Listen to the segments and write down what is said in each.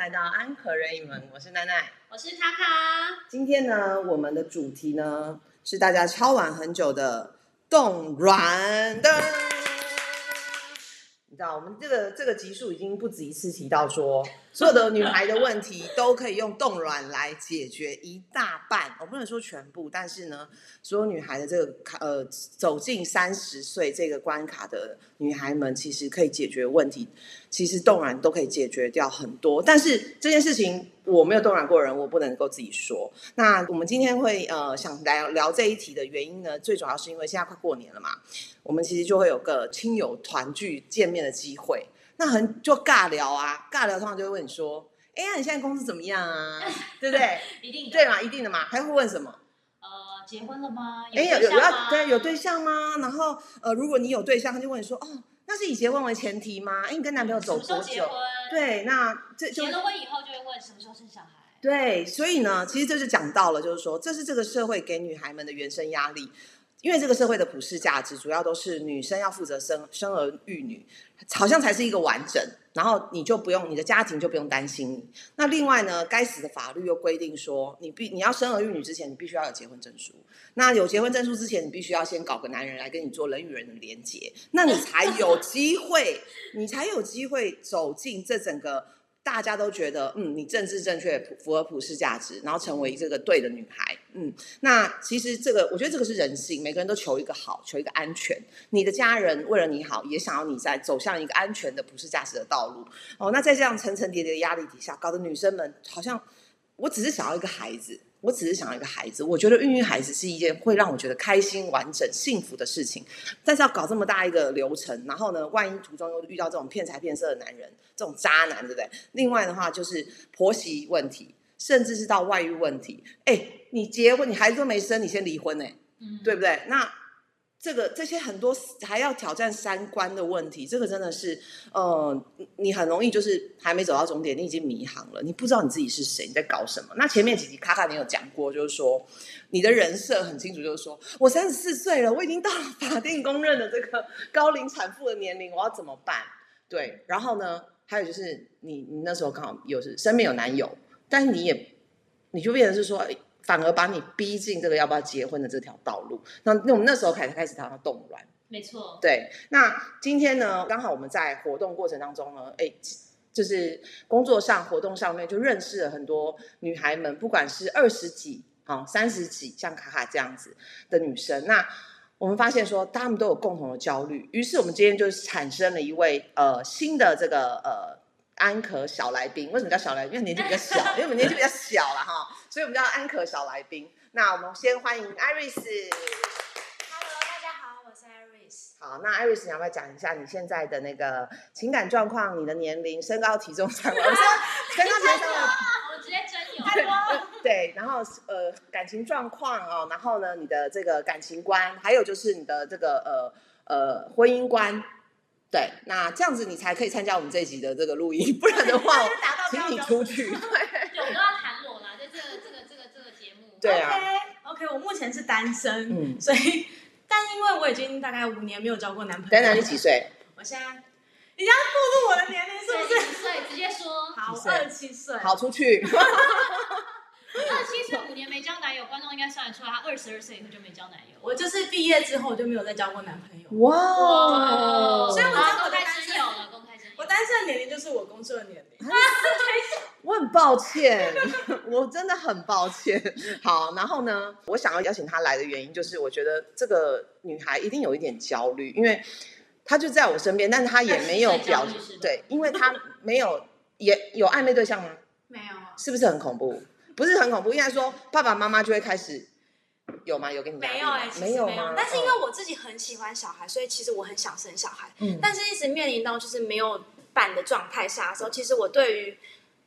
来到安可人影门，我是奈奈。我是卡卡，今天呢，我们的主题呢是大家敲碗很久的冻卵的。你知道，我们这个这个集数已经不止一次提到说，所有的女孩的问题都可以用冻卵来解决一大半。我不能说全部，但是呢，所有女孩的这个呃走进三十岁这个关卡的女孩们，其实可以解决问题。其实冻卵都可以解决掉很多，但是这件事情我没有冻卵过人，我不能够自己说。那我们今天会呃想来聊这一题的原因呢，最主要是因为现在快过年了嘛，我们其实就会有个亲友团聚见面的机会，那很就尬聊啊，尬聊通常就会问你说，哎呀，你现在公司怎么样啊？对不对？一定的对嘛，一定的嘛，还会问什么？呃，结婚了吗？哎，有有要对有对象吗？然后呃，如果你有对象，他就问你说，哦，那是以结婚为前提吗？哎，你跟男朋友走多久？对，那这结了婚以后就会问什么时候生小孩。对，所以呢，其实这就讲到了，就是说，这是这个社会给女孩们的原生压力，因为这个社会的普世价值主要都是女生要负责生生儿育女，好像才是一个完整，然后你就不用你的家庭就不用担心你。那另外呢，该死的法律又规定说，你必你要生儿育女之前，你必须要有结婚证书。那有结婚证书之前，你必须要先搞个男人来跟你做人与人的连接，那你才有机会，你才有机会走进这整个大家都觉得，嗯，你政治正确，符合普世价值，然后成为这个对的女孩，嗯，那其实这个，我觉得这个是人性，每个人都求一个好，求一个安全。你的家人为了你好，也想要你在走向一个安全的普世价值的道路。哦，那在这样层层叠叠的压力底下，搞得女生们好像，我只是想要一个孩子。我只是想要一个孩子，我觉得孕育孩子是一件会让我觉得开心、完整、幸福的事情。但是要搞这么大一个流程，然后呢，万一途中又遇到这种骗财骗色的男人，这种渣男，对不对？另外的话就是婆媳问题，甚至是到外遇问题。哎，你结婚，你孩子都没生，你先离婚呢、嗯，对不对？那这个这些很多还要挑战三观的问题，这个真的是，呃，你很容易就是还没走到终点，你已经迷航了，你不知道你自己是谁，你在搞什么。那前面几集卡卡你有讲过，就是说你的人设很清楚，就是说我三十四岁了，我已经到了 法定公认的这个高龄产妇的年龄，我要怎么办？对，然后呢，还有就是你你那时候刚好有是身边有男友，但是你也你就变成是说。哎反而把你逼进这个要不要结婚的这条道路。那那我们那时候开始开始谈到冻卵，没错。对。那今天呢，刚好我们在活动过程当中呢，哎，就是工作上活动上面就认识了很多女孩们，不管是二十几、啊三十几，像卡卡这样子的女生，那。我们发现说，她们都有共同的焦虑，于是我们今天就产生了一位呃新的这个呃安可小来宾。为什么叫小来宾？因为年纪比较小，因为我们年纪比较小了哈，所以我们叫安可小来宾。那我们先欢迎 Iris。Hello，大家好，我是 Iris。好，那 Iris，你要不要讲一下你现在的那个情感状况、你的年龄、身高、体重？我说身高、体重、三围。我直接真有。太多对，然后呃感情状况哦，然后呢你的这个感情观，还有就是你的这个呃呃婚姻观。对，那这样子你才可以参加我们这一集的这个录音，不然的话 请你出去。对，对，我们都要谈裸啦，在这个这个这个这个节目。对啊 OK OK，我目前是单身，嗯 所以，但因为我已经大概五年没有交过男朋友。等等，你几？岁？我现在，你要步入我的年龄是不对，是？几岁直接说。好，二十七岁。好，出去。二七岁五年没交男友，观众应该算得出来，他二十二岁以后就没交男友。我就是毕业之后就没有再交过男朋友。哇哦！所以我知道好公开我的单身真有了，公开。我单身的年龄就是我工作的年龄。我很抱歉，我真的很抱歉。好，然后呢，我想要邀请她来的原因，就是我觉得这个女孩一定有一点焦虑，因为她就在我身边，但是她也没有表20岁焦虑是对，因为她没有也有暧昧对象吗？没有。是不是很恐怖？不是很恐怖，应该说爸爸妈妈就会开始有吗？有给你压力没有哎、其实没有吗？但是因为我自己很喜欢小孩，所以其实我很想生小孩。嗯但是一直面临到就是没有办的状态下的时候，其实我对于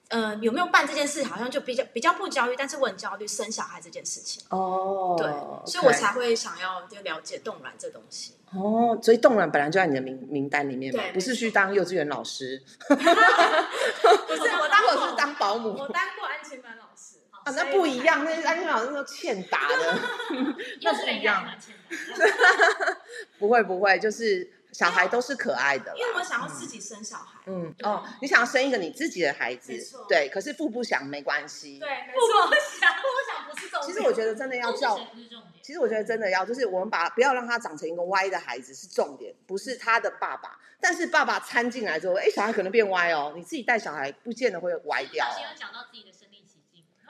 呃有没有办这件事，好像就比较比较不焦虑，但是我很焦虑生小孩这件事情。哦，对，所以我才会想要就了解冻卵这东西。哦，所以冻卵本来就在你的名名单里面嘛，不是去当幼稚园老师，不是 我当过或者是当保姆我当过啊，那不一样，那安全老师都欠打的，那不一样。不会不会，就是小孩都是可爱的啦。因为我想要自己生小孩。嗯哦，你想要生一个你自己的孩子没错，对，可是父不详没关系。对，没错，不想我想不是重点。其实我觉得真的要教谁不是重点？其实我觉得真的要，就是我们把不要让他长成一个歪的孩子是重点，不是他的爸爸。但是爸爸掺进来之后，哎，小孩可能变歪哦。你自己带小孩，不见得会歪掉、小心哦。有讲到自己的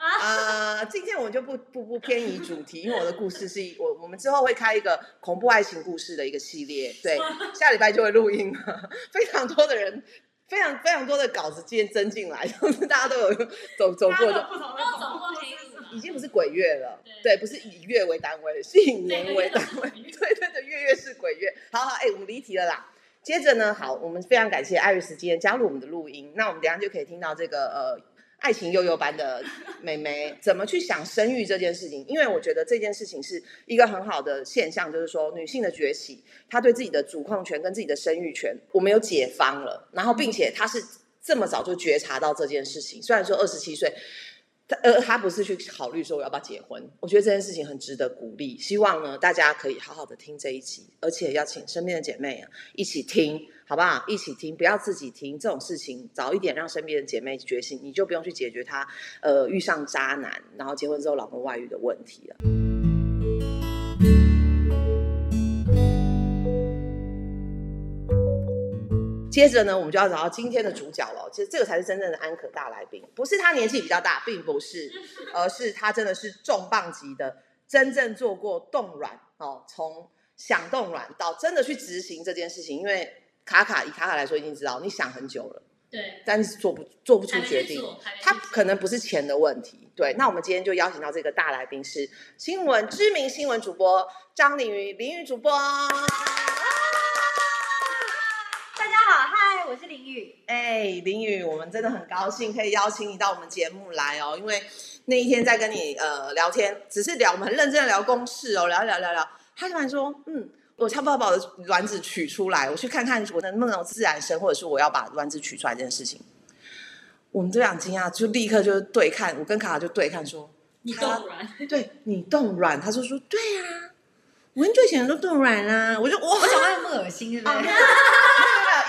啊、今天我就不不不偏移主题，因为我的故事是一我我们之后会开一个恐怖爱情故事的一个系列，对，下礼拜就会录音了，非常多的人。非常非常多的稿子今天增进来，就是大家都有走走过的，不同的都走过已经不是鬼月了，对对，不是以月为单位，是以年为单位，对对的，月月是鬼月。好好，哎、我们离题了啦。接着呢，好，我们非常感谢艾瑞斯今天加入我们的录音，那我们等一下就可以听到这个呃爱情悠悠般的妹妹 怎么去想生育这件事情，因为我觉得这件事情是一个很好的现象，就是说女性的崛起，她对自己的主控权跟自己的生育权，我们有解放了，然后并且她是这么早就觉察到这件事情，虽然说二十七岁。他呃，他不是去考虑说我要不要结婚，我觉得这件事情很值得鼓励。希望呢，大家可以好好的听这一集，而且要请身边的姐妹啊一起听，好不好？一起听，不要自己听这种事情，早一点让身边的姐妹觉醒，你就不用去解决她呃遇上渣男，然后结婚之后老公外遇的问题了。接着呢，我们就要找到今天的主角了。其实这个才是真正的安可大来宾，不是他年纪比较大，并不是，而是他真的是重磅级的，真正做过冻卵哦，从想冻卵到真的去执行这件事情。因为卡卡以卡卡来说，已经知道你想很久了，对，但是做不做不出决定。他可能不是钱的问题，对。那我们今天就邀请到这个大来宾是新闻知名新闻主播张凌瑜，凌瑜主播。大家好，嗨，我是林雨。哎，林宇，我们真的很高兴可以邀请你到我们节目来哦，因为那一天在跟你呃聊天，只是聊我们很认真的聊公事哦，聊聊聊聊，他突然说，嗯，我差不多要把我的卵子取出来，我去看看我能不能自然生，或者是我要把卵子取出来这件事情。我们这样惊讶，就立刻就对看，我跟卡卡就对看说，你他冻卵，对你冻卵，他就说对啊，我很久以前都冻卵啦，我就我，我讲话那么恶心，是不是？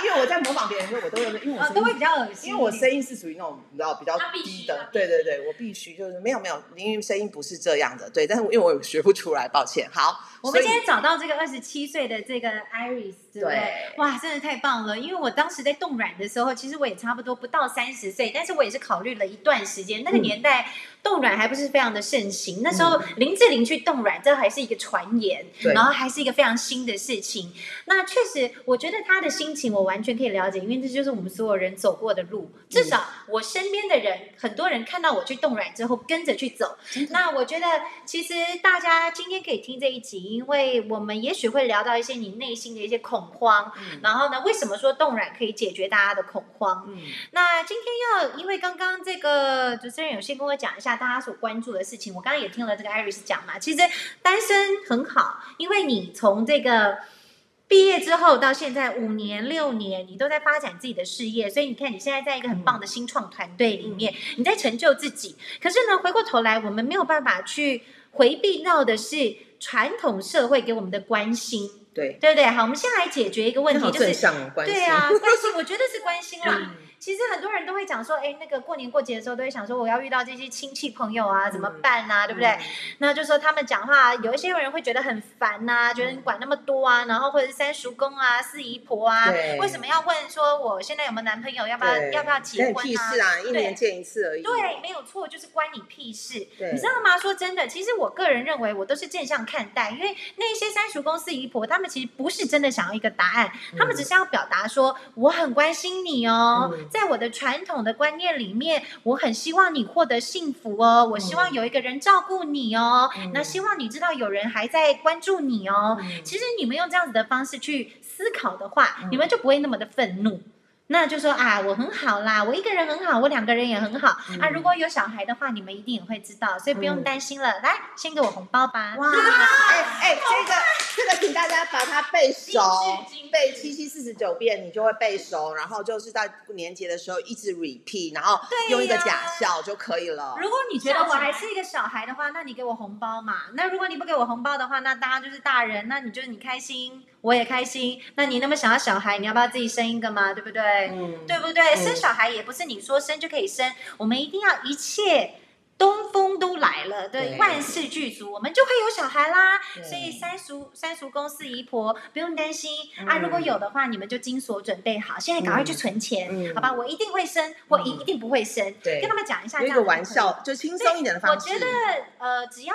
因为我在模仿别人的时候，我都会，因为我啊，声音都会比较恶心。因为我声音是属于那种你知道比较低的对对对，我必须就是没有没有，因为声音不是这样的，对，但是因为我学不出来，抱歉。好，我们今天找到这个二十七岁的这个 Iris，对不对？对哇，真的太棒了！因为我当时在冻卵的时候，其实我也差不多不到三十岁，但是我也是考虑了一段时间。那个嗯年代冻卵还不是非常的盛行，那时候林志玲去冻卵，这还是一个传言，对然后还是一个非常新的事情。那确实，我觉得他的心情我完全可以了解，因为这就是我们所有人走过的路。至少我身边的人，很多人看到我去冻卵之后，跟着去走。那我觉得，其实大家今天可以听这一集，因为我们也许会聊到一些你内心的一些恐慌。嗯然后呢，为什么说冻卵可以解决大家的恐慌？嗯那今天要，因为刚刚这个主持人有先跟我讲一下大家所关注的事情，我刚刚也听了这个 Iris 讲嘛，其实单身很好，因为你从这个。毕业之后到现在五年六年，你都在发展自己的事业，所以你看你现在在一个很棒的新创团队里面，你在成就自己。可是呢，回过头来，我们没有办法去回避到的是传统社会给我们的关心，对，对不对？好，我们先来解决一个问题，就是哦，关系，对啊，关心，我觉得是关心啦。嗯其实很多人都会讲说，哎，那个过年过节的时候都会想说，我要遇到这些亲戚朋友啊，怎么办啊，对不对？嗯那就说他们讲话，有一些人会觉得很烦呐、觉得你管那么多啊，然后或者是三叔公啊、四姨婆啊，对为什么要问说我现在有没有男朋友，要不要对要不要结婚屁事啊，一年见一次而已。对，没有错，就是关你屁事。你知道吗？说真的，其实我个人认为，我都是正向看待，因为那些三叔公四姨婆，他们其实不是真的想要一个答案，他们只是要表达说，我很关心你哦，嗯在我的传统的观念里面，我很希望你获得幸福哦，我希望有一个人照顾你哦，嗯那希望你知道有人还在关注你哦。嗯其实你们用这样子的方式去思考的话，嗯你们就不会那么的愤怒。那就说啊，我很好啦，我一个人很好，我两个人也很好、嗯啊。如果有小孩的话，你们一定也会知道，所以不用嗯担心了。来，先给我红包吧。哇，哎哎，这个这个，请大家把它背熟背七七四十九遍，你就会背熟，然后就是在年节的时候一直 repeat，然后用一个假笑就可以了。如果你觉得我还是一个小孩的话，那你给我红包嘛。那如果你不给我红包的话，那大家就是大人，那你就是你开心，我也开心。那你那么想要小孩，你要不要自己生一个嘛？对不对？嗯，对不对？生小孩也不是你说生就可以生，我们一定要一切。东风都来了，对，对万事俱足，我们就会有小孩啦。所以三叔、三叔公、四姨婆不用担心、嗯啊。如果有的话，你们就金锁准备好，现在赶快去存钱，嗯好吧？我一定会生，我一定不会生。对跟他们讲一下，有一个玩笑，就轻松一点的方式。我觉得呃，只要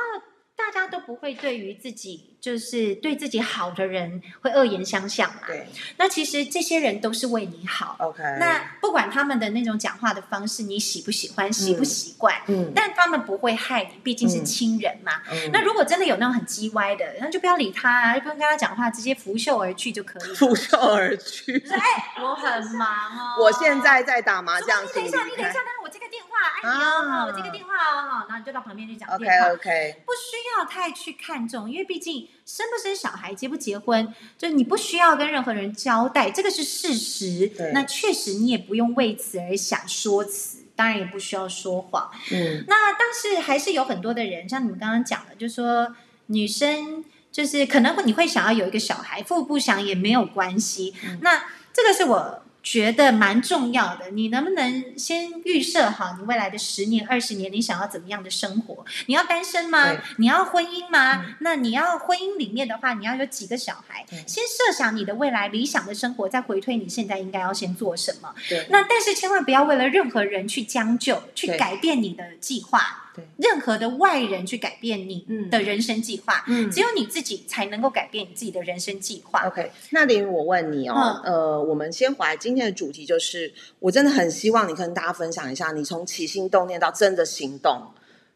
大家都不会对于自己就是对自己好的人会恶言相向嘛，对那其实这些人都是为你好。，OK，那不管他们的那种讲话的方式，你喜不喜欢、习不习惯，嗯但他们不会害你，毕竟是嗯亲人嘛。嗯那如果真的有那种很叽歪的，那就不要理他啊，就不用跟他讲话，直接拂袖而去就可以。拂袖而去。就是哎，我很忙哦，我现在在打麻将，你等一下，你等一下，等我接个电话，哎你啊哦，我接个电话哦，好然后你就到旁边去讲电话。OK OK，不需要太去看重，因为毕竟生不生小孩、结不结婚，就是你不需要跟任何人交代，这个是事实对。那确实你也不用为此而想说辞，当然也不需要说谎。嗯那但是还是有很多的人，像你们刚刚讲的，就说女生就是可能你会想要有一个小孩，腹不想也没有关系。嗯那这个是我。觉得蛮重要的，你能不能先预设好你未来的十年、二十年，你想要怎么样的生活？你要单身吗？你要婚姻吗？嗯那你要婚姻里面的话，你要有几个小孩？先设想你的未来理想的生活，再回推你现在应该要先做什么。对，那但是千万不要为了任何人去将就，去改变你的计划。对。任何的外人去改变你嗯。的人生计划，嗯。只有你自己才能够改变你自己的人生计划。OK，那林宇，我问你哦，嗯。呃，我们先回来今天的主题，就是我真的很希望你跟大家分享一下，你从起心动念到真的行动，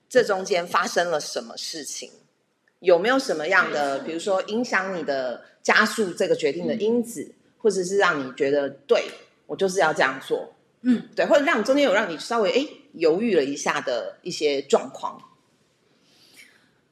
这中间发生了什么事情？有没有什么样的，比如说影响你的加速这个决定的因子，或者是让你觉得对我就是要这样做，嗯，对，或者让中间有让你稍微哎犹豫了一下的一些状况？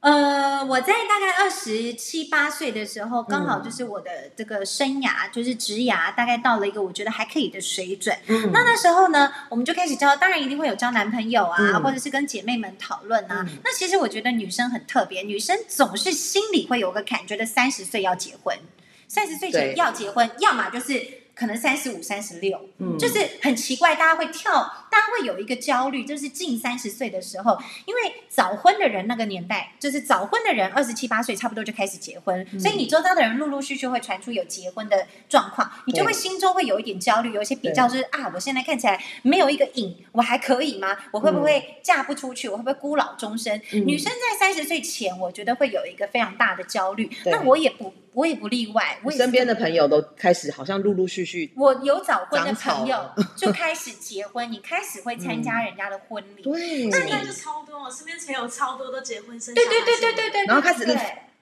呃，我在大概二十七八岁的时候，刚好嗯就是我的这个生涯，就是职涯，大概到了一个我觉得还可以的水准。嗯。那那时候呢，我们就开始交，当然一定会有交男朋友啊，嗯。或者是跟姐妹们讨论啊。嗯。那其实我觉得女生很特别，女生总是心里会有个坎，觉得三十岁要结婚，三十岁前要结婚，要么就是可能三十五、三十六，嗯。就是很奇怪，大家会跳，大家会有一个焦虑，就是近三十岁的时候，因为早婚的人那个年代，就是早婚的人二十七八岁差不多就开始结婚，嗯所以你周遭的人陆陆续续会传出有结婚的状况，你就会心中会有一点焦虑，有一些比较，就是啊，我现在看起来没有一个影，我还可以吗？我会不会嫁不出去？我会不会孤老终生？嗯女生在三十岁前，我觉得会有一个非常大的焦虑，那我也不，我也不例外，我身边的朋友都开始好像陆陆续续，我有早婚的朋友 就开始结婚，你开始会参加人家的婚礼，对，现在就超多，我身边朋友超多都结婚生小孩对对对对对对，然后开始对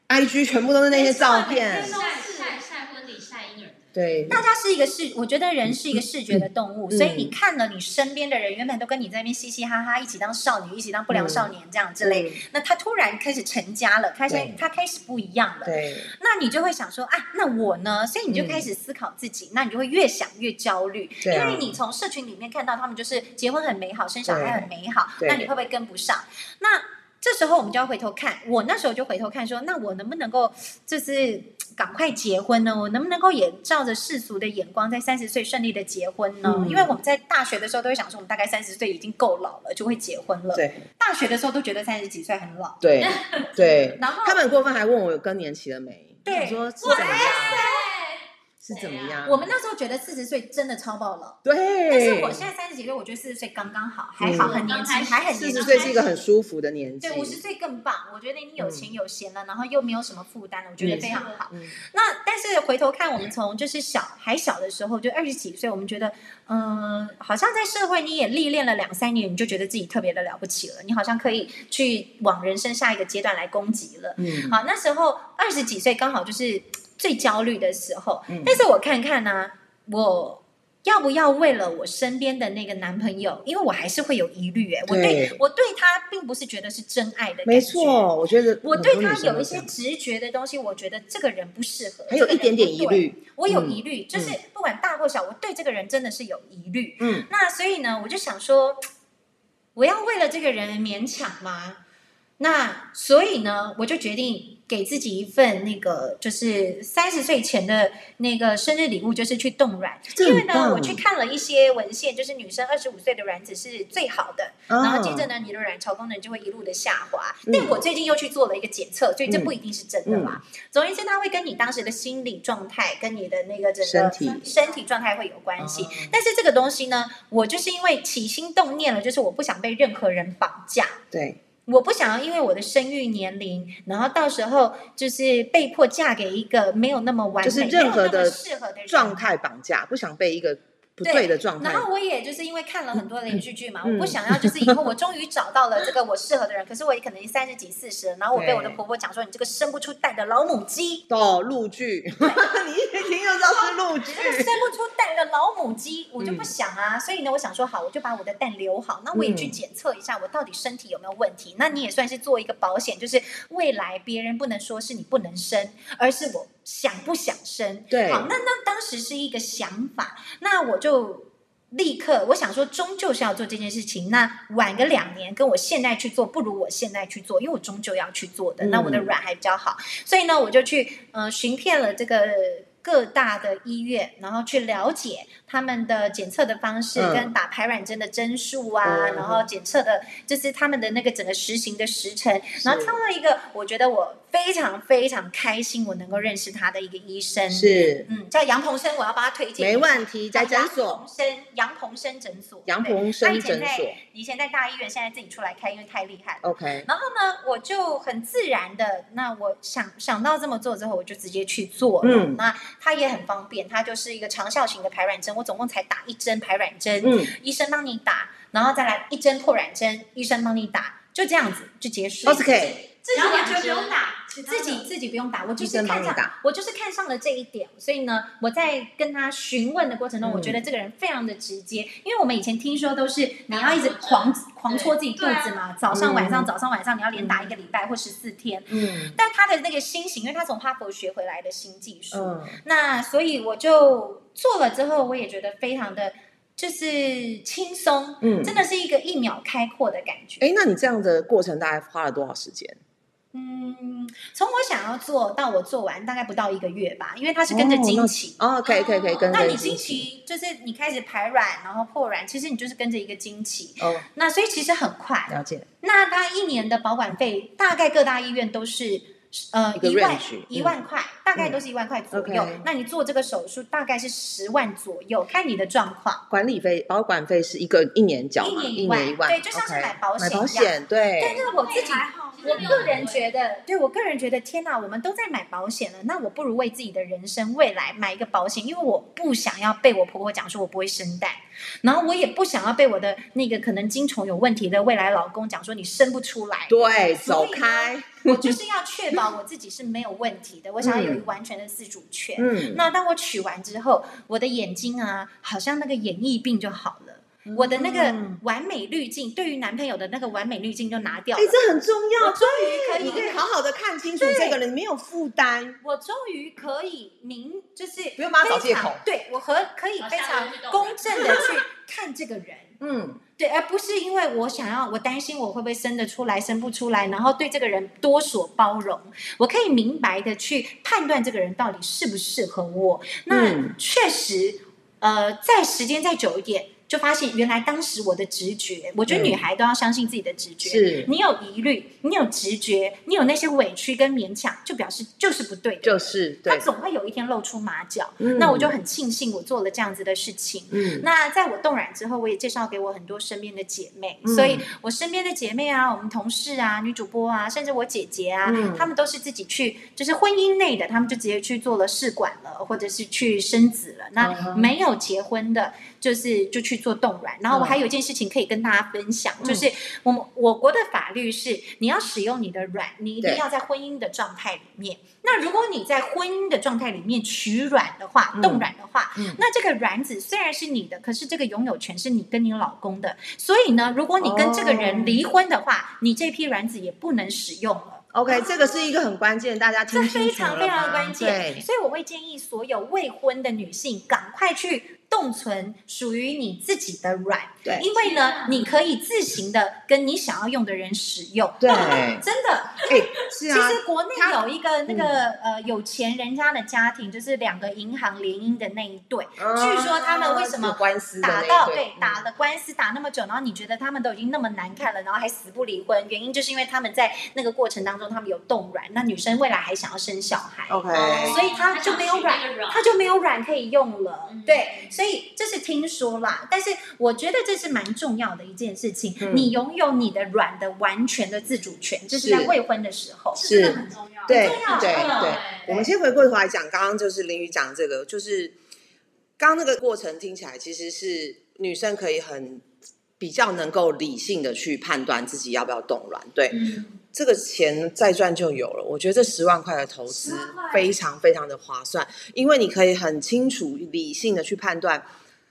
IG 全部都是那些照片对，大家是一个视，我觉得人是一个视觉的动物，嗯所以你看了你身边的人，原本都跟你在那边嘻嘻哈哈，一起当少女，一起当不良少年这样之类，嗯。那他突然开始成家了，开始对。他开始不一样了，对，那你就会想说啊，那我呢？所以你就开始思考自己，那你就会越想越焦虑，啊。因为你从社群里面看到他们就是结婚很美好，生小孩很美好，那你会不会跟不上？那这时候我们就要回头看，我那时候就回头看说，那我能不能够就是赶快结婚呢？我能不能够也照着世俗的眼光，在三十岁顺利的结婚呢？嗯因为我们在大学的时候都会想说，我们大概三十岁已经够老了，就会结婚了。对，大学的时候都觉得三十几岁很老，对，对。然后他们很过分，还问我有更年期了没？对我说是怎么样？是怎么对样？我们那时候觉得四十岁真的超爆了。对，但是我现在三十几岁，我觉得四十岁刚刚好，还好，嗯很年轻，还很年轻。四十岁是一个很舒服的年纪。对，五十岁更棒。我觉得你有钱有闲了，然后又没有什么负担了，我觉得非常好。嗯那但是回头看，我们从就是小还小的时候，就二十几岁，我们觉得，嗯、好像在社会你也历练了两三年，你就觉得自己特别的了不起了，你好像可以去往人生下一个阶段来攻击了。嗯，好，那时候二十几岁刚好就是最焦虑的时候，嗯但是我看看呢、我要不要为了我身边的那个男朋友，因为我还是会有疑虑，哎，我对对我对他并不是觉得是真爱的没错，我觉得我对他有一些直觉的东西，我觉得这个人不适合，还有一点点疑虑，我有嗯疑虑，就是不管大或小，我对这个人真的是有疑虑。嗯，那所以呢，我就想说，我要为了这个人勉强吗？那所以呢，我就决定给自己一份那个，就是三十岁前的那个生日礼物，就是去冻卵。因为呢，我去看了一些文献，就是女生二十五岁的卵子是最好的，然后接着呢，你的卵巢功能就会一路的下滑。嗯但我最近又去做了一个检测，所以这不一定是真的啦。总而言之，它会跟你当时的心理状态、跟你的那个整个身体身体状态会有关系。哦但是这个东西呢，我就是因为起心动念了，就是我不想被任何人绑架。对，我不想要因为我的生育年龄，然后到时候就是被迫嫁给一个没有那么完美、就是任何的适合的状态绑架，不想被一个不对的状态然，后我也就是因为看了很多连续剧嘛，嗯我不想要就是以后我终于找到了这个我适合的人，可是我也可能三十几四十了，然后我被我的婆婆讲说你这个生不出蛋的老母鸡，哦，陆剧，你一听就知道是陆剧你这个生不出蛋的老母鸡，我就不嗯想啊，所以呢，我想说好，我就把我的蛋留好，那我也去嗯检测一下我到底身体有没有问题。那你也算是做一个保险，就是未来别人不能说是你不能生，而是我想不想生。对好，那那当时是一个想法，那我就。立刻，我想说，终究是要做这件事情。那晚个两年，跟我现在去做，不如我现在去做，因为我终究要去做的。那我的嗯卵还比较好，所以呢，我就去呃寻遍了这个各大的医院，然后去了解他们的检测的方式，嗯。跟打排卵针的针数啊，嗯然后检测的就是他们的那个整个实行的时辰，然后挑了一个我觉得我非常非常开心，我能够认识他的一个医生，是。嗯，叫杨鹏生，我要帮他推荐，没问题，在诊杨所鹏生杨鹏生诊所，杨鹏生以前在诊所。以前在大医院，现在自己出来开，因为太厉害了。，OK，然后呢，我就很自然的，那我想想到这么做之后，我就直接去做了。嗯。那他也很方便，他就是一个长效型的排卵针，我总共才打一针排卵针，嗯，医生帮你打，然后再来一针破卵针，医生帮你打，就这样子就结束。OK，自己不用打，自己自己不用打，我就是看上打我就是看上了这一点，所以呢，我在跟他询问的过程中，嗯我觉得这个人非常的直接，因为我们以前听说都是你要一直狂狂戳自己肚子嘛，早上晚上嗯。早上晚上你要连打一个礼拜或十四天，嗯。但他的那个心型，因为他从哈佛学回来的新技术，嗯，那所以我就做了之后，我也觉得非常的就是轻松，嗯真的是一个一秒开阔的感觉。哎，那你这样的过程大概花了多少时间？嗯，从我想要做到我做完，大概不到一个月吧，因为它是跟着经期。哦，可以可以可以跟着那你经经期期就是你开始排卵，然后破卵，其实你就是跟着一个经期。哦，那所以其实很快。了解，那它一年的保管费，大概各大医院都是呃一万一万块，大概都是一万块左右。那你做这个手术大概是十万左右，看你的状况。管理费保管费是一个一年缴，一年一万对就像是买保险买保一样险，对，但是我自己还好我个人觉得，对我个人觉得，天哪，我们都在买保险了，那我不如为自己的人生未来买一个保险，因为我不想要被我婆婆讲说我不会生蛋，然后我也不想要被我的那个可能精虫有问题的未来老公讲说你生不出来。对，走开，我就是要确保我自己是没有问题的，我想要有一个完全的自主权。嗯，那当我取完之后，我的眼睛啊，好像那个眼翳病就好了。我的那个嗯完美滤镜，对于男朋友的那个完美滤镜就拿掉哎，了。这很重要，终于可以你可以好好的看清楚这个人，没有负担，我终于可以明，就是不用帮他找借口对我和可以非常公正的去看这个人，嗯，对，而不是因为我想要，我担心我会不会生得出来，生不出来，然后对这个人多所包容。我可以明白的去判断这个人到底适不适合我。那嗯确实，呃，在时间再久一点。就发现原来当时我的直觉，我觉得嗯女孩都要相信自己的直觉。是你有疑虑，你有直觉，你有那些委屈跟勉强，就表示就是不对的。就是对，他总会有一天露出马脚。嗯那我就很庆幸我做了这样子的事情。嗯那在我冻卵之后，我也介绍给我很多身边的姐妹，嗯所以我身边的姐妹啊，我们同事啊，女主播啊，甚至我姐姐啊，嗯她们都是自己去，就是婚姻内的，她们就直接去做了试管了，或者是去生子了。嗯那没有结婚的，就是就去做冻卵。然后我还有一件事情可以跟大家分享，嗯就是我们我国的法律是，你要使用你的卵，你一定要在婚姻的状态里面。那如果你在婚姻的状态里面取卵的话，嗯冻卵的话，嗯那这个卵子虽然是你的，可是这个拥有权是你跟你老公的。所以呢，如果你跟这个哦人离婚的话，你这批卵子也不能使用了。OK，这个是一个很关键，大家这听清楚非常非常了吗关键，所以我会建议所有未婚的女性赶快去冻存属于你自己的卵，对。因为呢啊，你可以自行的跟你想要用的人使用。对。真的，哎，是其啊，实国内有一个那个、呃有钱人家的家庭，就是两个银行联姻的那一对，据说他们为什么有官司打到对。嗯。打了官司打那么久，然后你觉得他们都已经那么难看了，然后还死不离婚，原因就是因为他们在那个过程当中他们有冻卵，那女生未来还想要生小孩。OK，所以他就没有卵还想取那个卵他就没有卵可以用了。嗯。对，所以这是听说啦，但是我觉得这是蛮重要的一件事情。嗯你拥有你的卵的完全的自主权，这是是在未婚的时候。这真的很重要。对重要对对，我们先回过头来讲，刚刚就是林宇讲这个，就是刚刚那个过程听起来其实是女生可以很比较能够理性的去判断自己要不要冻卵，对，嗯，这个钱再赚就有了。我觉得这十万块的投资10万块非常非常的划算，因为你可以很清楚、理性的去判断。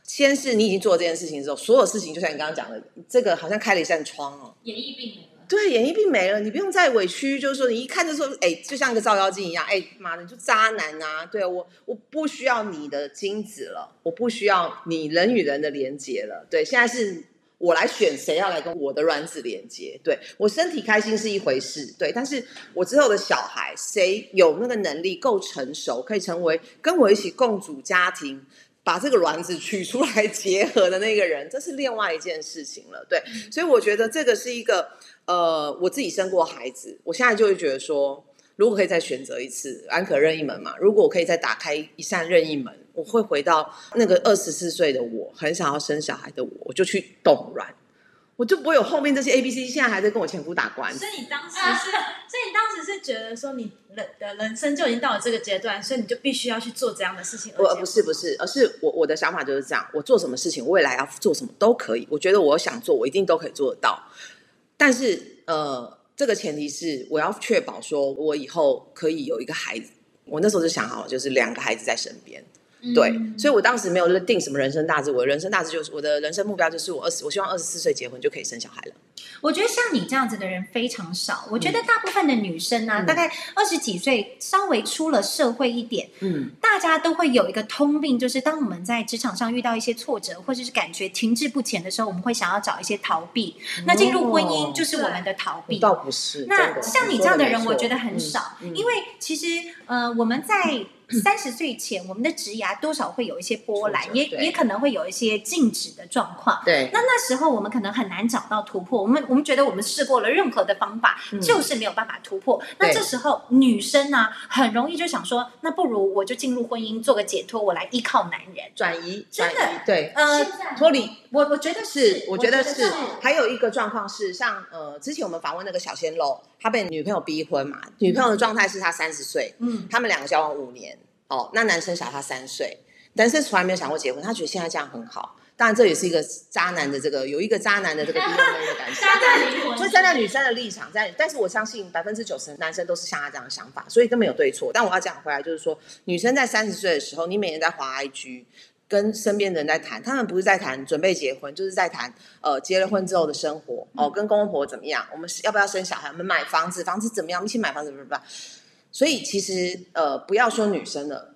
先是你已经做这件事情之后，所有事情就像你刚刚讲的，这个好像开了一扇窗哦，演艺病没了。对，演艺病没了，你不用再委屈，就是说你一看就说，哎，就像个照妖镜一样，哎妈的，你就渣男啊！对我，我不需要你的精子了，我不需要你人与人的连接了。对，现在是我来选谁要来跟我的卵子连接。对我身体开心是一回事，对，但是我之后的小孩，谁有那个能力够成熟，可以成为跟我一起共组家庭。把这个卵子取出来结合的那个人，这是另外一件事情了。对，所以我觉得这个是一个呃，我自己生过孩子，我现在就会觉得说，如果可以再选择一次，安可任意门嘛。如果我可以再打开一扇任意门，我会回到那个二十四岁的我，很想要生小孩的我，我就去冻卵，我就不会有后面这些 A B C，现在还在跟我前夫打官司所。以你当时是，所以你当时是觉得说你人的人生就已经到了这个阶段，所以你就必须要去做这样的事情。我不是不是，而是我我的想法就是这样，我做什么事情，未来要做什么都可以。我觉得我想做，我一定都可以做得到。但是呃，这个前提是我要确保说我以后可以有一个孩子。我那时候就想好了，就是两个孩子在身边。对，所以我当时没有定什么人生大志，我的人生大志就是我的人生目标就是我二十，我希望二十四岁结婚就可以生小孩了。我觉得像你这样子的人非常少。我觉得大部分的女生呢、嗯大概二十几岁，稍微出了社会一点，嗯，大家都会有一个通病，就是当我们在职场上遇到一些挫折，或者是感觉停滞不前的时候，我们会想要找一些逃避。那进入婚姻就是我们的逃避。倒不是。那像你这样的人，我觉得很少，因为其实呃，我们在三十岁前，我们的职涯多少会有一些波澜也也可能会有一些静止的状况。对那那时候我们可能很难找到突破，我们我们觉得我们试过了任何的方法，嗯就是没有办法突破。那这时候女生呢、很容易就想说，那不如我就进入婚姻做个解脱，我来依靠男人。转移，真的对，呃，脱离我我觉得是，我觉得是是。还有一个状况是，像呃，之前我们访问那个小鲜肉，他被女朋友逼婚嘛，女朋友的状态是他三十岁，嗯，他们两个交往五年，哦，那男生小他三岁，男生从来没有想过结婚，他觉得现在这样很好。当然，这也是一个渣男的这个有一个渣男的这个逼婚的感觉。渣男灵魂，所以站在女生的立场，在但是我相信百分之九十的男生都是像他这样的想法，所以都没有对错。但我要讲回来，就是说，女生在三十岁的时候，你每天在滑 IG，跟身边的人在谈，他们不是在谈准备结婚，就是在谈呃结了婚之后的生活哦，跟公公婆婆怎么样，我们是要不要生小孩，我们买房子，房子怎么样，我们一起买房子，不不不。所以其实呃，不要说女生了，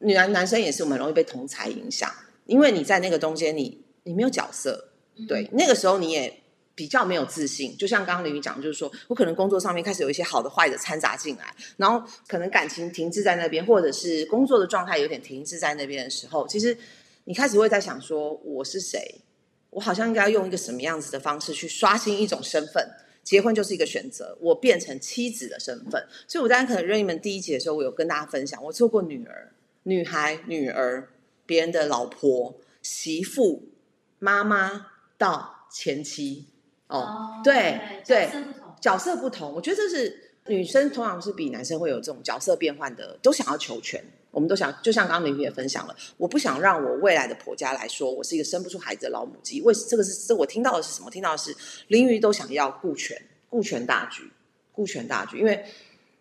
女男男生也是我们容易被同才影响，因为你在那个中间，你你没有角色，嗯对，那个时候你也比较没有自信。就像刚刚林宇讲，就是说我可能工作上面开始有一些好的、坏的掺杂进来，然后可能感情停滞在那边，或者是工作的状态有点停滞在那边的时候，其实你开始会在想说，我是谁？我好像应该用一个什么样子的方式去刷新一种身份？结婚就是一个选择，我变成妻子的身份。所以我在可能任意门第一集的时候，我有跟大家分享，我做过女儿、女孩、女儿，别人的老婆、媳妇、妈妈到前妻。哦，对对，角色不同，角色不同，我觉得这是女生通常是比男生会有这种角色变换的，都想要求全。我们都想，就像刚刚林雨也分享了，我不想让我未来的婆家来说，我是一个生不出孩子的老母鸡。为这个是这我听到的是什么？听到的是林瑜都想要顾全，顾全大局，顾全大局，因为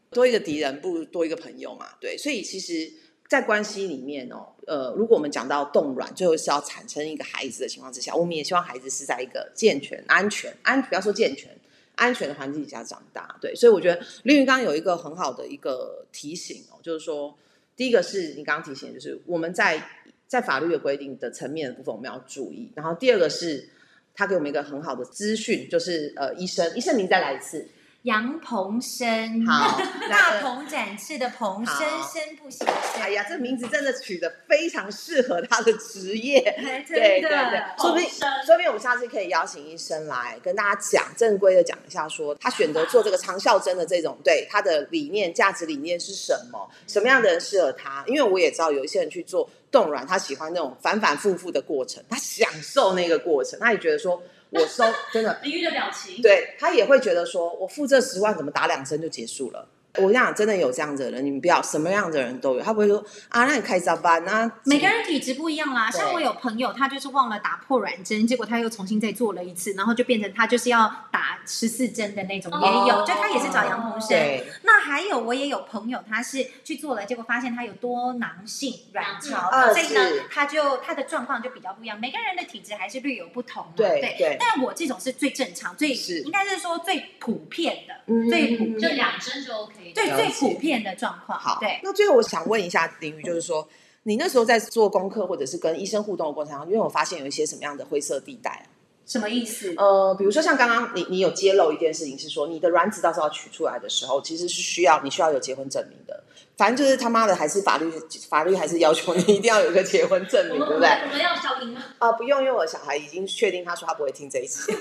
多一个敌人不如多一个朋友嘛。对，所以其实，在关系里面哦，呃，如果我们讲到冻卵，最后是要产生一个孩子的情况之下，我们也希望孩子是在一个健全、安全、安不要说健全。安全的环境底下长大，对，所以我觉得林云刚有一个很好的一个提醒哦，就是说，第一个是你刚刚提醒，就是我们在在法律的规定的层面的部分我们要注意，然后第二个是他给我们一个很好的资讯，就是呃，医生，医生您再来一次。杨鹏生，好，大鹏展翅的鹏，生生不息。哎呀，这名字真的取得非常适合他的职业，对对对，说不定说不定我们下次可以邀请医生来跟大家讲正规的讲一下，说他选择做这个长效针的这种，对他的理念、价值理念是什么？什么样的人适合他？因为我也知道有一些人去做冻卵，他喜欢那种反反复复的过程，他享受那个过程，他也觉得说。我收真的，李玉的表情，对他也会觉得说，我付这十万怎么打两针就结束了。我跟你讲，真的有这样子的人，你们不要什么样的人都有。他不会说啊，那你开早班啊？每个人体质不一样啦。像我有朋友，他就是忘了打破软针，结果他又重新再做了一次，然后就变成他就是要打十四针的那种，也有。就他也是找杨鹏生。那还有我也有朋友，他是去做了，结果发现他有多囊性卵巢，所以呢，他就他的状况就比较不一样。每个人的体质还是略有不同。对对。但我这种是最正常，最应该是说最普遍的，最普遍就两针就 OK。对最普遍的状况。好，对。那最后我想问一下林宇，就是说，你那时候在做功课或者是跟医生互动的过程中，因为我发现有一些什么样的灰色地带啊？什么意思？呃，比如说像刚刚你你有揭露一件事情，是说你的卵子到时候要取出来的时候，其实是需要你需要有结婚证明的。反正就是他妈的，还是法律法律还是要求你一定要有一个结婚证明，对不对？我们要小英吗？啊，不用，因为我小孩已经确定，他说他不会听这一期。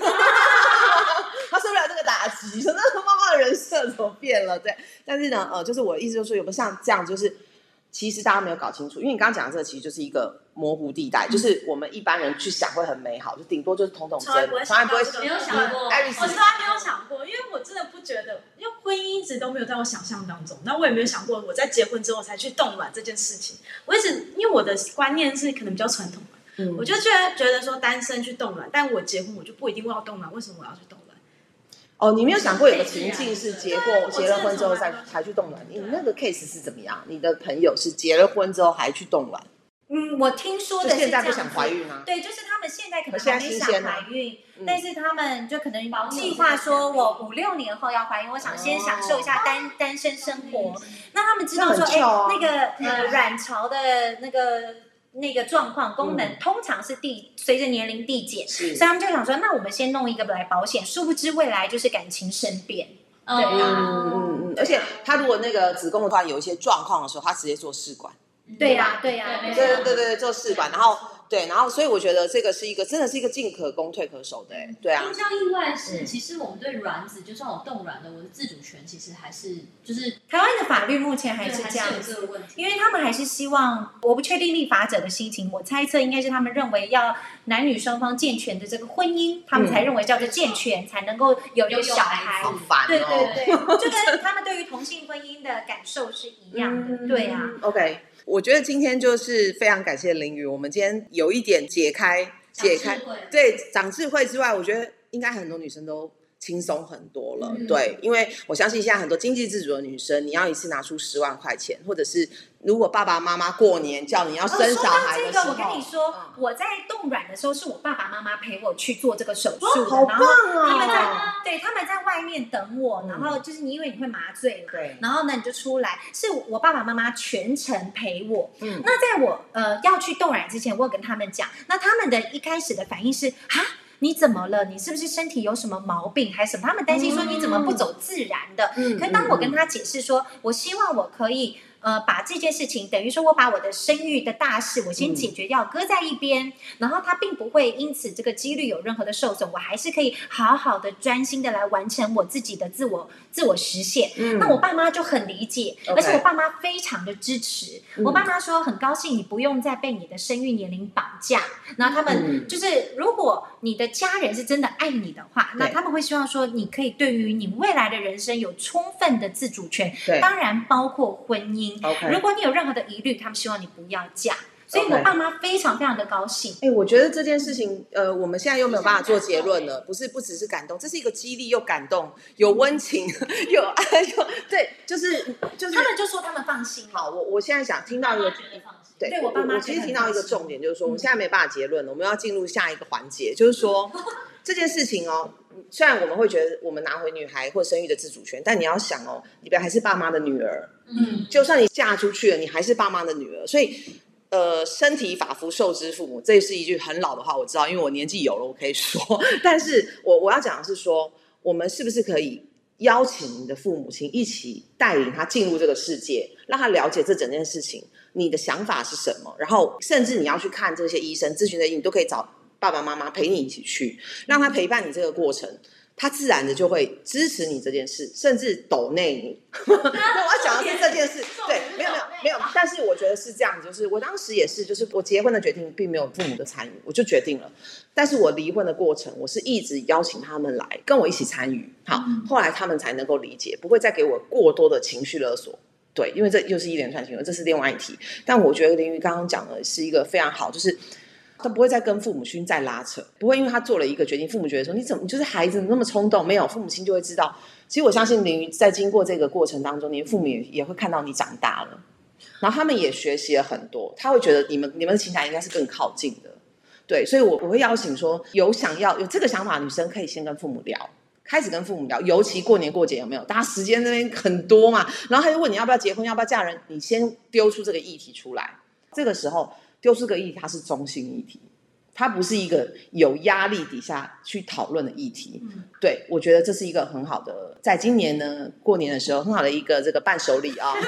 他受不了这个打击，说那妈妈的人设怎么变了？对，但是呢，呃，就是我的意思就是说，有没有像这样，就是其实大家没有搞清楚，因为你刚刚讲的这个其实就是一个模糊地带，就是我们一般人去想会很美好，就顶多就是统统从来不会从来不会没有想过，我从来没有想过，因为我真的不觉得，因为婚姻一直都没有在我想象当中，那我也没有想过我在结婚之后才去冻卵这件事情。我一直因为我的观念是可能比较传统嗯，我就觉得觉得说单身去冻卵，但我结婚我就不一定要冻卵，为什么我要去冻？哦，你没有想过有个情境是结过结了婚之后再才去冻卵？你那个 case 是怎么样？你的朋友是结了婚之后还去冻卵？嗯，我听说的现在不想怀孕吗？对，就是他们现在可能还没想怀孕，但是他们就可能计划说，我五六年后要怀孕，我想先享受一下单单身生活。那他们知道说，哎，那个呃卵巢的那个。那个状况功能通常是递随着年龄递减，所以他们就想说，那我们先弄一个来保险，殊不知未来就是感情生变。对。啊，嗯嗯嗯，而且他如果那个子宫的话有一些状况的时候，他直接做试管。对呀，对呀，对对对对，做试管，然后。对，然后所以我觉得这个是一个，真的是一个进可攻退可守的，哎，对啊。比较意外是，其实我们对卵子，就算我冻卵的，我的自主权其实还是就是台湾的法律目前还是这样子，因为他们还是希望，我不确定立法者的心情，我猜测应该是他们认为要男女双方健全的这个婚姻，他们才认为叫做健全，才能够有一个小孩。对对对，就跟他们对于同性婚姻的感受是一样的，对啊。OK。我觉得今天就是非常感谢林宇，我们今天有一点解开解开，对长智慧之外，我觉得应该很多女生都。轻松很多了，对，因为我相信现在很多经济自主的女生，你要一次拿出十万块钱，或者是如果爸爸妈妈过年叫你要生小孩的时候，我跟你说，我在冻卵的时候是我爸爸妈妈陪我去做这个手术的，然后他们在对他们在外面等我，然后就是你因为你会麻醉了，对，然后呢你就出来，是我爸爸妈妈全程陪我。嗯，那在我呃要去冻卵之前，我有跟他们讲，那他们的一开始的反应是啊。你怎么了？你是不是身体有什么毛病还是什么？他们担心说你怎么不走自然的。可当我跟他解释说，我希望我可以呃，把这件事情等于说我把我的生育的大事我先嗯。解决掉，搁在一边，然后他并不会因此这个几率有任何的受损，我还是可以好好的专心的来完成我自己的自我自我实现。嗯。那我爸妈就很理解而且我爸妈非常的支持。嗯。我爸妈说很高兴你不用再被你的生育年龄绑架，然后他们嗯。就是如果你的家人是真的爱你的话，那他们会希望说你可以对于你未来的人生有充分的自主权，对。当然包括婚姻。如果你有任何的疑虑，他们希望你不要嫁。所以我爸妈非常非常的高兴。哎、我觉得这件事情，呃，我们现在又没有办法做结论了，不是不只是感动，这是一个激励又感动，有温情，有爱，又对，就是就是他们就说他们放心了。好。我我现在想听到一个妈妈觉得放心。对，对我爸妈我其实听到一个重点，就是说我们现在没办法结论了，我们要进入下一个环节，就是说 这件事情哦，虽然我们会觉得我们拿回女孩或生育的自主权，但你要想哦，你还是爸妈的女儿，嗯，就算你嫁出去了，你还是爸妈的女儿，所以。呃，身体发肤受之父母，这是一句很老的话，我知道，因为我年纪有了，我可以说。但是我我要讲的是说，我们是不是可以邀请你的父母亲一起带领他进入这个世界，让他了解这整件事情，你的想法是什么？然后，甚至你要去看这些医生、咨询的你都可以找爸爸妈妈陪你一起去，让他陪伴你这个过程。他自然的就会支持你这件事，甚至抖内你。那我要讲的是这件事，对，没有没有没有，但是我觉得是这样，就是我当时也是，就是我结婚的决定并没有父母的参与，我就决定了。但是我离婚的过程，我是一直邀请他们来跟我一起参与，好，后来他们才能够理解，不会再给我过多的情绪勒索。对，因为这又是一连串行为，这是另外一题。但我觉得林瑜刚刚讲的是一个非常好，就是他不会再跟父母亲再拉扯，不会因为他做了一个决定，父母觉得说你怎么就是孩子那么冲动，没有父母亲就会知道。其实我相信林在经过这个过程当中，你父母也也会看到你长大了，然后他们也学习了很多，他会觉得你们你们的情感应该是更靠近的。对，所以我我会邀请说有想要有这个想法的女生可以先跟父母聊。开始跟父母聊，尤其过年过节有没有？大家时间那边很多嘛，然后他就问你要不要结婚，要不要嫁人，你先丢出这个议题出来。这个时候丢失个议题，它是中心议题，它不是一个有压力底下去讨论的议题。对我觉得这是一个很好的，在今年呢过年的时候很好的一个这个伴手礼啊。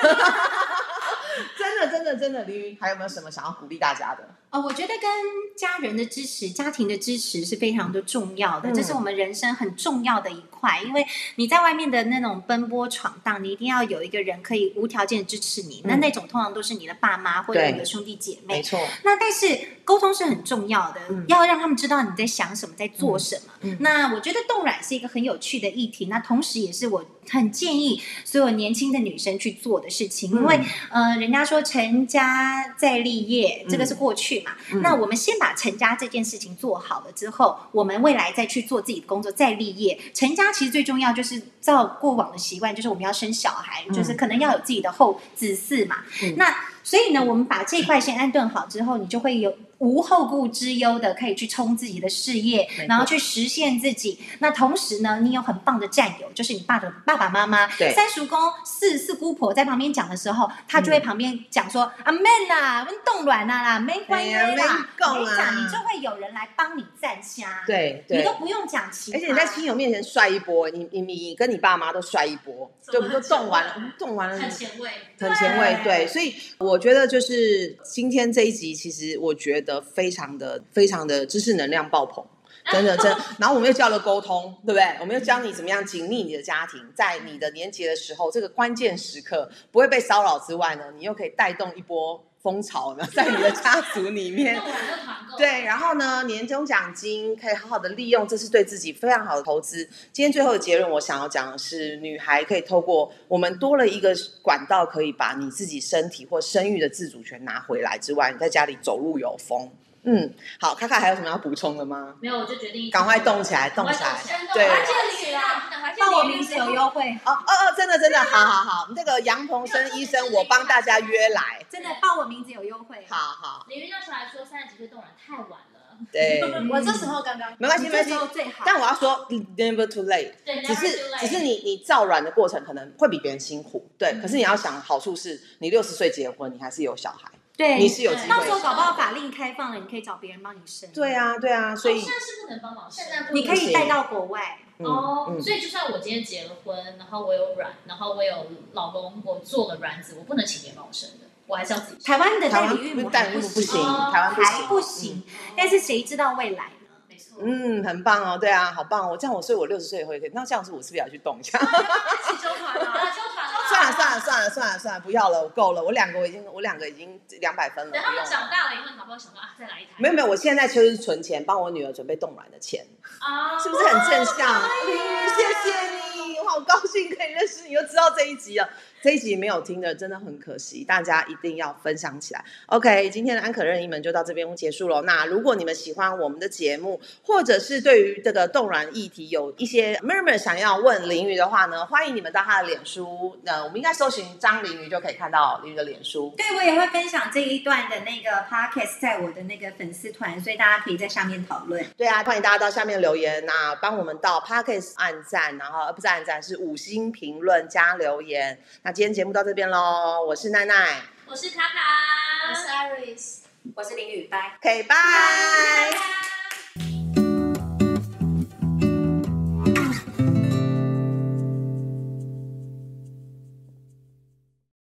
真的，真的，真的，林云还有没有什么想要鼓励大家的？呃，我觉得跟家人的支持、家庭的支持是非常的重要的，嗯这是我们人生很重要的一块。因为你在外面的那种奔波闯荡，你一定要有一个人可以无条件支持你。那嗯那种通常都是你的爸妈或者你的兄弟姐妹。没错，那但是沟通是很重要的，嗯要让他们知道你在想什么，在做什么。那我觉得冻卵是一个很有趣的议题，那同时也是我很建议所有年轻的女生去做的事情，因为嗯呃，人家说成家再立业，这个是过去嘛。嗯那我们先把成家这件事情做好了之后，我们未来再去做自己的工作，再立业。成家其实最重要就是照过往的习惯，就是我们要生小孩，嗯就是可能要有自己的后子嗣嘛。嗯那所以呢，我们把这块先安顿好之后，你就会有无后顾之忧的，可以去冲自己的事业，然后去实现自己。那同时呢，你有很棒的战友，就是你爸的爸爸妈妈、对三叔公、四四姑婆在旁边讲的时候，他就会旁边讲说：“阿妹啦，温冻卵啦啦，没关系哎呀啦。”没讲啊我跟你讲，你就会有人来帮你站下，，对对你都。不用讲其他。而且你在亲友面前帅一波，你你你跟你爸妈都帅一波，对，我们都冻完了，冻完了，很前卫。很前卫，对，所以我觉得就是今天这一集，其实我觉得非常的、非常的知识能量爆棚，真的真的。然后我们又教了沟通，对不对？我们又教你怎么样紧密你的家庭，在你的年节的时候，这个关键时刻不会被骚扰之外呢，你又可以带动一波风潮，有没有在你的家族里面。对，然后呢，年终奖金可以好好的利用，这是对自己非常好的投资。今天最后的结论，我想要讲的是，女孩可以透过我们多了一个管道，可以把你自己身体或生育的自主权拿回来之外，你在家里走路有风。嗯，好，卡卡还有什么要补充的吗？没有，我就决定赶快动起来动起来对报我名字有优惠，哦哦哦，真的真的，好好好，那个杨鹏生医生，我帮大家约来。真的报我名字有优惠。好好，李云那时候还说三十几岁动卵太晚了，对，我这时候刚刚没关系，没关系。但我要说，never too late。对，只是只是你你造卵的过程可能会比别人辛苦，对。可是你要想，好处是你六十岁结婚，你还是有小孩，对，你是有机会。到时候搞不好法令开放了，你可以找别人帮你生。对，啊，对啊，所以哦现在是不能帮忙生现在不你可以带到国外。嗯哦，嗯所以就算我今天结了婚，然后我有卵，然后我有老公，我做了卵子，我不能请别人帮我生的，我还是要自己。台湾的代台湾理孕母还不行，哦台湾不行，还不行，但是谁知道未来嗯，很棒哦，对啊，好棒哦！这样我，所以我六十岁以后也可以。那这样子，我是不是也要去动一下？一起纠团啊，啊！纠团啊算了算了算了算了算了，不要了，我够了。我两个我已经，我两个已经两百分了。等他们长大了以后，你好不好想到啊，再来一台？没有没有，我现在就是存钱，帮我女儿准备冻卵的钱，啊，是不是很正向？谢谢你，我好高兴可以认识你，又知道这一集了。这一集没有听的真的很可惜，大家一定要分享起来。OK，今天的安可任意门就到这边结束了。那如果你们喜欢我们的节目，或者是对于这个冻卵议题有一些 murmur 想要问林宇的话呢，欢迎你们到他的脸书，那我们应该搜寻张林宇就可以看到林宇的脸书。对，我也会分享这一段的那个 podcast 在我的那个粉丝团，所以大家可以在下面讨论。对啊，欢迎大家到下面留言那帮我们到 podcast 按赞，然后呃不是按赞是五星评论加留言。那今天节目到这边喽，我是奈奈我是卡卡，我是 Iris。我是林雨拜。，OK，拜。拜拜。